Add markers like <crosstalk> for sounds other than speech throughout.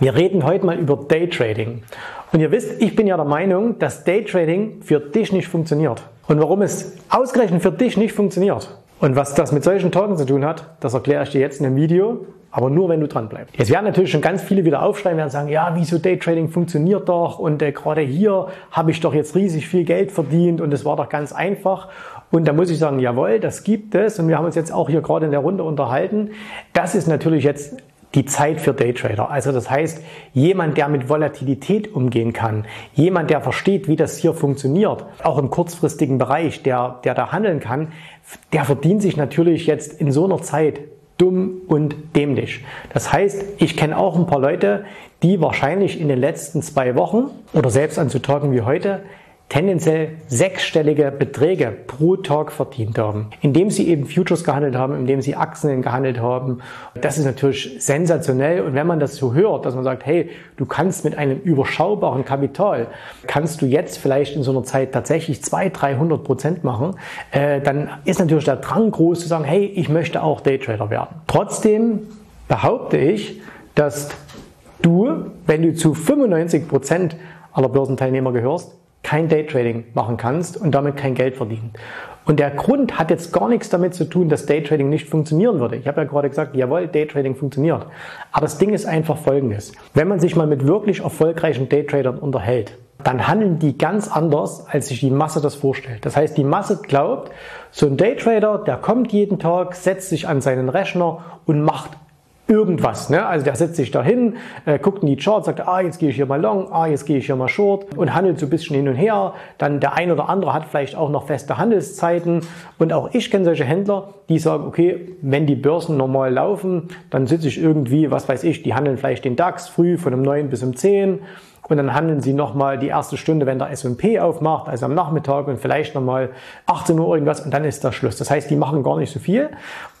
Wir reden heute mal über Daytrading. Und ihr wisst, ich bin ja der Meinung, dass Daytrading für dich nicht funktioniert. Und warum es ausgerechnet für dich nicht funktioniert und was das mit solchen Tagen zu tun hat, das erkläre ich dir jetzt in einem Video, aber nur wenn du dran bleibst. Jetzt werden natürlich schon ganz viele wieder aufschreiben werden sagen, ja, wieso Daytrading funktioniert doch und äh, gerade hier habe ich doch jetzt riesig viel Geld verdient und es war doch ganz einfach. Und da muss ich sagen, jawohl, das gibt es und wir haben uns jetzt auch hier gerade in der Runde unterhalten. Das ist natürlich jetzt die Zeit für Daytrader. Also das heißt, jemand, der mit Volatilität umgehen kann, jemand, der versteht, wie das hier funktioniert, auch im kurzfristigen Bereich, der, der da handeln kann, der verdient sich natürlich jetzt in so einer Zeit dumm und dämlich. Das heißt, ich kenne auch ein paar Leute, die wahrscheinlich in den letzten zwei Wochen oder selbst an so Tagen wie heute tendenziell sechsstellige Beträge pro Tag verdient haben, indem sie eben Futures gehandelt haben, indem sie Aktien gehandelt haben. Das ist natürlich sensationell. Und wenn man das so hört, dass man sagt, hey, du kannst mit einem überschaubaren Kapital, kannst du jetzt vielleicht in so einer Zeit tatsächlich 200, 300 Prozent machen, äh, dann ist natürlich der Drang groß zu sagen, hey, ich möchte auch Daytrader werden. Trotzdem behaupte ich, dass du, wenn du zu 95 Prozent aller Börsenteilnehmer gehörst, kein Daytrading machen kannst und damit kein Geld verdienen. Und der Grund hat jetzt gar nichts damit zu tun, dass Daytrading nicht funktionieren würde. Ich habe ja gerade gesagt, jawohl, Daytrading funktioniert. Aber das Ding ist einfach folgendes. Wenn man sich mal mit wirklich erfolgreichen Daytradern unterhält, dann handeln die ganz anders, als sich die Masse das vorstellt. Das heißt, die Masse glaubt, so ein Daytrader, der kommt jeden Tag, setzt sich an seinen Rechner und macht irgendwas. Ne? Also der setzt sich da hin, äh, guckt in die Charts, sagt, ah, jetzt gehe ich hier mal long, ah, jetzt gehe ich hier mal short und handelt so ein bisschen hin und her. Dann der ein oder andere hat vielleicht auch noch feste Handelszeiten. Und auch ich kenne solche Händler, die sagen, okay, wenn die Börsen normal laufen, dann sitze ich irgendwie, was weiß ich, die handeln vielleicht den DAX früh von um 9 bis um 10 und dann handeln Sie nochmal die erste Stunde, wenn der S&P aufmacht, also am Nachmittag und vielleicht nochmal 18 Uhr irgendwas und dann ist der Schluss. Das heißt, die machen gar nicht so viel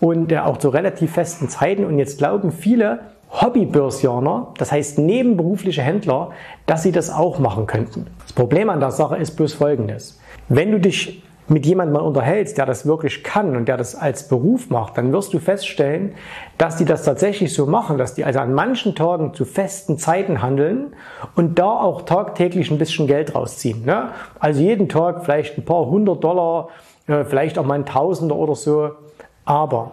und äh, auch zu relativ festen Zeiten und jetzt glauben viele, Hobbybörsianer, das heißt nebenberufliche Händler, dass sie das auch machen könnten. Das Problem an der Sache ist bloß folgendes. Wenn du dich mit jemandem mal unterhältst, der das wirklich kann und der das als Beruf macht, dann wirst du feststellen, dass die das tatsächlich so machen, dass die also an manchen Tagen zu festen Zeiten handeln und da auch tagtäglich ein bisschen Geld rausziehen. Ne? Also jeden Tag vielleicht ein paar hundert Dollar, äh, vielleicht auch mal ein Tausender oder so. Aber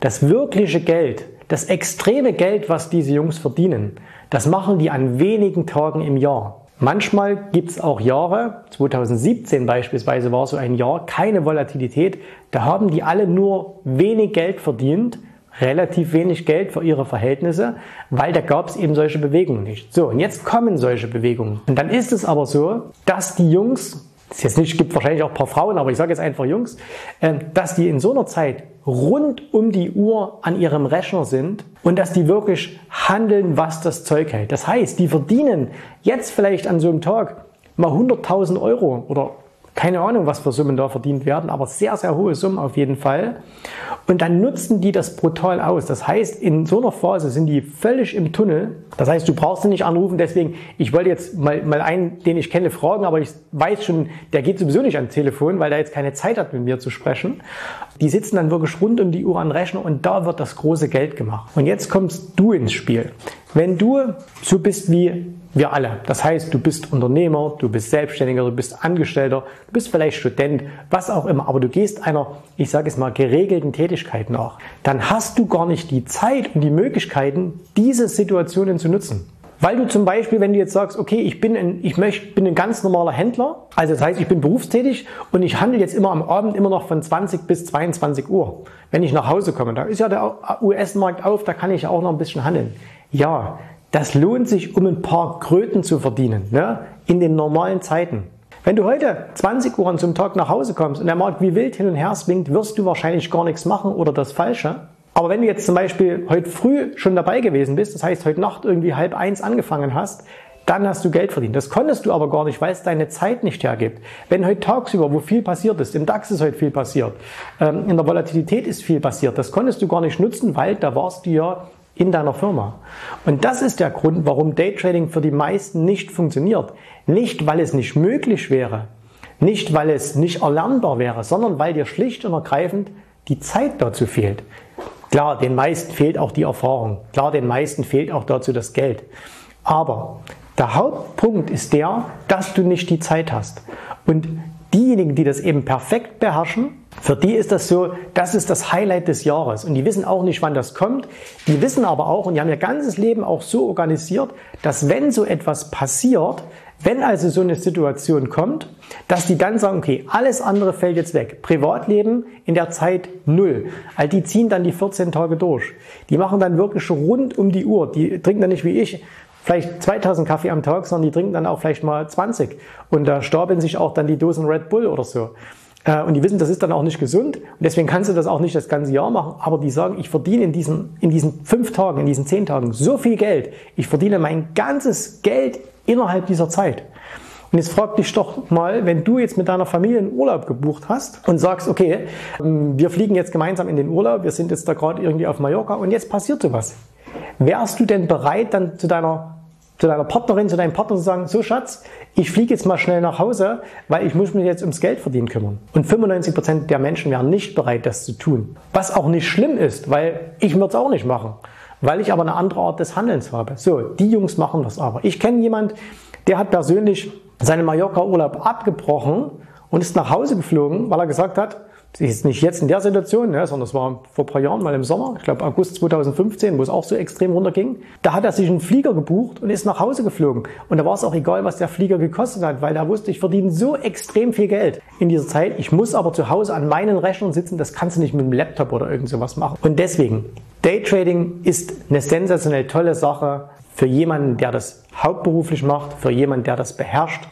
das wirkliche Geld, das extreme Geld, was diese Jungs verdienen, das machen die an wenigen Tagen im Jahr. Manchmal gibt es auch Jahre, 2017 beispielsweise war so ein Jahr, keine Volatilität, da haben die alle nur wenig Geld verdient, relativ wenig Geld für ihre Verhältnisse, weil da gab es eben solche Bewegungen nicht. So, und jetzt kommen solche Bewegungen. Und dann ist es aber so, dass die Jungs es jetzt gibt wahrscheinlich auch ein paar Frauen, aber ich sage jetzt einfach Jungs, ähm, dass die in so einer Zeit rund um die Uhr an ihrem Rechner sind und dass die wirklich handeln, was das Zeug hält. Das heißt, die verdienen jetzt vielleicht an so einem Tag mal 100.000 Euro oder keine Ahnung, was für Summen da verdient werden, aber sehr, sehr hohe Summen auf jeden Fall. Und dann nutzen die das brutal aus. Das heißt, in so einer Phase sind die völlig im Tunnel. Das heißt, du brauchst sie nicht anrufen. Deswegen, ich wollte jetzt mal, mal einen, den ich kenne, fragen, aber ich weiß schon, der geht sowieso nicht ans Telefon, weil der jetzt keine Zeit hat, mit mir zu sprechen. Die sitzen dann wirklich rund um die Uhr an Rechner und da wird das große Geld gemacht. Und jetzt kommst du ins Spiel. Wenn du so bist wie Wir alle. Das heißt, du bist Unternehmer, du bist Selbstständiger, du bist Angestellter, du bist vielleicht Student, was auch immer, aber du gehst einer, ich sage es mal, geregelten Tätigkeit nach. Dann hast du gar nicht die Zeit und die Möglichkeiten, diese Situationen zu nutzen. Weil du zum Beispiel, wenn du jetzt sagst, okay, ich bin ein, ich möchte, bin ein ganz normaler Händler, also das heißt, ich bin berufstätig und ich handle jetzt immer am Abend immer noch von 20 bis 22 Uhr, wenn ich nach Hause komme. Da ist ja der US-Markt auf, da kann ich auch noch ein bisschen handeln. Ja, das lohnt sich, um ein paar Kröten zu verdienen, ne? in den normalen Zeiten. Wenn du heute 20 Uhr zum Tag nach Hause kommst und der Markt wie wild hin und her swingt, wirst du wahrscheinlich gar nichts machen oder das Falsche. Aber wenn du jetzt zum Beispiel heute früh schon dabei gewesen bist, das heißt heute Nacht irgendwie halb eins angefangen hast, dann hast du Geld verdient. Das konntest du aber gar nicht, weil es deine Zeit nicht hergibt. Wenn heute tagsüber, wo viel passiert ist, im DAX ist heute viel passiert, ähm, in der Volatilität ist viel passiert, das konntest du gar nicht nutzen, weil da warst du ja in deiner Firma. Und das ist der Grund, warum Daytrading für die meisten nicht funktioniert. Nicht, weil es nicht möglich wäre, nicht, weil es nicht erlernbar wäre, sondern weil dir schlicht und ergreifend die Zeit dazu fehlt. Klar, den meisten fehlt auch die Erfahrung. Klar, den meisten fehlt auch dazu das Geld. Aber der Hauptpunkt ist der, dass du nicht die Zeit hast. Und diejenigen, die das eben perfekt beherrschen, für die ist das so, das ist das Highlight des Jahres. Und die wissen auch nicht, wann das kommt. Die wissen aber auch, und die haben ihr ganzes Leben auch so organisiert, dass wenn so etwas passiert, wenn also so eine Situation kommt, dass die dann sagen, okay, alles andere fällt jetzt weg. Privatleben in der Zeit null. All die ziehen dann die 14 Tage durch. Die machen dann wirklich rund um die Uhr. Die trinken dann nicht wie ich vielleicht 2000 Kaffee am Tag, sondern die trinken dann auch vielleicht mal 20. Und da stapeln sich auch dann die Dosen Red Bull oder so. Äh, und die wissen, das ist dann auch nicht gesund. Und deswegen kannst du das auch nicht das ganze Jahr machen. Aber die sagen, ich verdiene in diesen, in diesen fünf Tagen, in diesen zehn Tagen so viel Geld. Ich verdiene mein ganzes Geld innerhalb dieser Zeit. Und jetzt frag dich doch mal, wenn du jetzt mit deiner Familie einen Urlaub gebucht hast und sagst, okay, ähm, wir fliegen jetzt gemeinsam in den Urlaub, wir sind jetzt da gerade irgendwie auf Mallorca und jetzt passiert sowas. Wärst du denn bereit, dann zu deiner zu deiner Partnerin, zu deinem Partner zu sagen, so Schatz, ich fliege jetzt mal schnell nach Hause, weil ich muss mich jetzt ums Geld verdienen kümmern. Und 95 Prozent der Menschen wären nicht bereit, das zu tun. Was auch nicht schlimm ist, weil ich würde es auch nicht machen. Weil ich aber eine andere Art des Handelns habe. So, die Jungs machen das aber. Ich kenne jemand, der hat persönlich seinen Mallorca-Urlaub abgebrochen und ist nach Hause geflogen, weil er gesagt hat, ist nicht jetzt in der Situation, ne, sondern das war vor ein paar Jahren mal im Sommer, ich glaube August 2015, wo es auch so extrem runterging. Da hat er sich einen Flieger gebucht und ist nach Hause geflogen. Und da war es auch egal, was der Flieger gekostet hat, weil er wusste, ich verdiene so extrem viel Geld in dieser Zeit. Ich muss aber zu Hause an meinen Rechnern sitzen, das kannst du nicht mit dem Laptop oder irgend sowas machen. Und deswegen, Daytrading ist eine sensationell tolle Sache für jemanden, der das hauptberuflich macht, für jemanden, der das beherrscht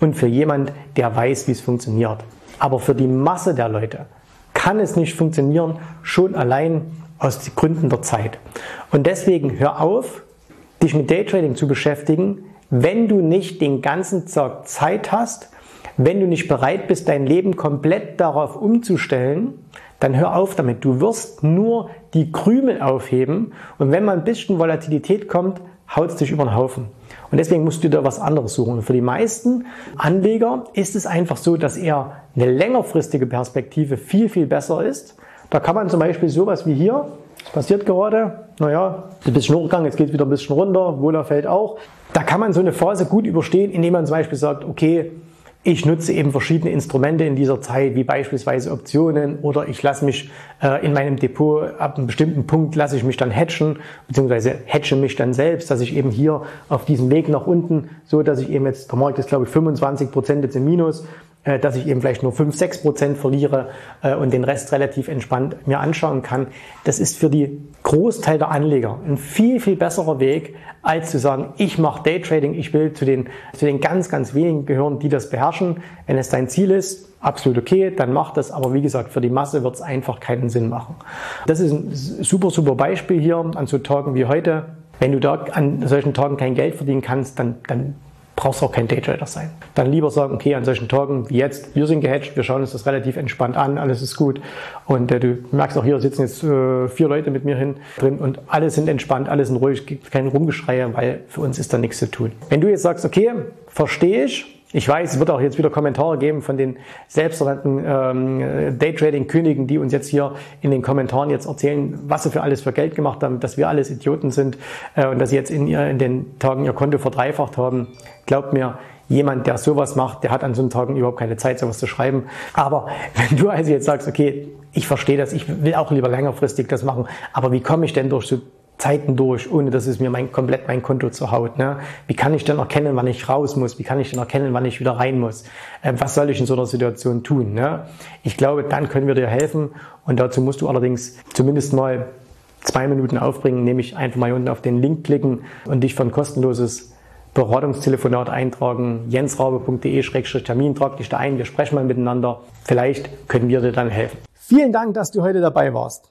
und für jemanden, der weiß, wie es funktioniert. Aber für die Masse der Leute kann es nicht funktionieren, schon allein aus Gründen der Zeit. Und deswegen hör auf, dich mit Daytrading zu beschäftigen, wenn du nicht den ganzen Tag Zeit hast, wenn du nicht bereit bist, dein Leben komplett darauf umzustellen, dann hör auf damit. Du wirst nur die Krümel aufheben und wenn mal ein bisschen Volatilität kommt, haut es dich über den Haufen. Und deswegen musst du da was anderes suchen. Und für die meisten Anleger ist es einfach so, dass eher eine längerfristige Perspektive viel, viel besser ist. Da kann man zum Beispiel sowas wie hier, das passiert gerade, naja, ein bisschen hochgegangen, jetzt geht es wieder ein bisschen runter, Wohler fällt auch. Da kann man so eine Phase gut überstehen, indem man zum Beispiel sagt, okay, ich nutze eben verschiedene Instrumente in dieser Zeit, wie beispielsweise Optionen oder ich lasse mich äh, in meinem Depot ab einem bestimmten Punkt lasse ich mich dann hatchen, beziehungsweise hatche mich dann selbst, dass ich eben hier auf diesem Weg nach unten, so dass ich eben jetzt, der Markt ist glaube ich 25 Prozent jetzt im Minus, dass ich eben vielleicht nur 5, 6 Prozent verliere äh, und den Rest relativ entspannt mir anschauen kann. Das ist für die Großteil der Anleger ein viel, viel besserer Weg, als zu sagen, ich mache Daytrading, ich will zu den, zu den ganz, ganz wenigen gehören, die das beherrschen. Wenn es dein Ziel ist, absolut okay, dann mach das. Aber wie gesagt, für die Masse wird es einfach keinen Sinn machen. Das ist ein super, super Beispiel hier an so Tagen wie heute. Wenn du da an solchen Tagen kein Geld verdienen kannst, dann, dann brauchst auch kein Daytrader sein. Dann lieber sagen, okay, an solchen Tagen wie jetzt, wir sind gehatcht, wir schauen uns das relativ entspannt an, alles ist gut. Und äh, du merkst auch hier sitzen jetzt äh, vier Leute mit mir hin drin und alle sind entspannt, alle sind ruhig, gibt kein Rumgeschreie, weil für uns ist da nichts zu tun. Wenn du jetzt sagst, okay, verstehe ich, Ich weiß, es wird auch jetzt wieder Kommentare geben von den selbsternannten ähm, Daytrading-Königen, die uns jetzt hier in den Kommentaren jetzt erzählen, was sie für alles für Geld gemacht haben, dass wir alles Idioten sind äh, und dass sie jetzt in, ihr, in den Tagen ihr Konto verdreifacht haben. Glaubt mir, jemand, der sowas macht, der hat an so einen Tagen überhaupt keine Zeit, sowas zu schreiben. Aber <laughs> wenn du also jetzt sagst, okay, ich verstehe das, ich will auch lieber längerfristig das machen, aber wie komme ich denn durch so Zeiten durch, ohne dass es mir mein, komplett mein Konto zu haut. Ne? Wie kann ich denn erkennen, wann ich raus muss? Wie kann ich denn erkennen, wann ich wieder rein muss? Äh, was soll ich in so einer Situation tun? Ne? Ich glaube, dann können wir dir helfen und dazu musst du allerdings zumindest mal zwei Minuten aufbringen, nämlich einfach mal unten auf den Link klicken und dich für ein kostenloses Beratungstelefonat eintragen, jensrabe.de-termin, trag dich da ein, wir sprechen mal miteinander. Vielleicht können wir dir dann helfen. Vielen Dank, dass du heute dabei warst.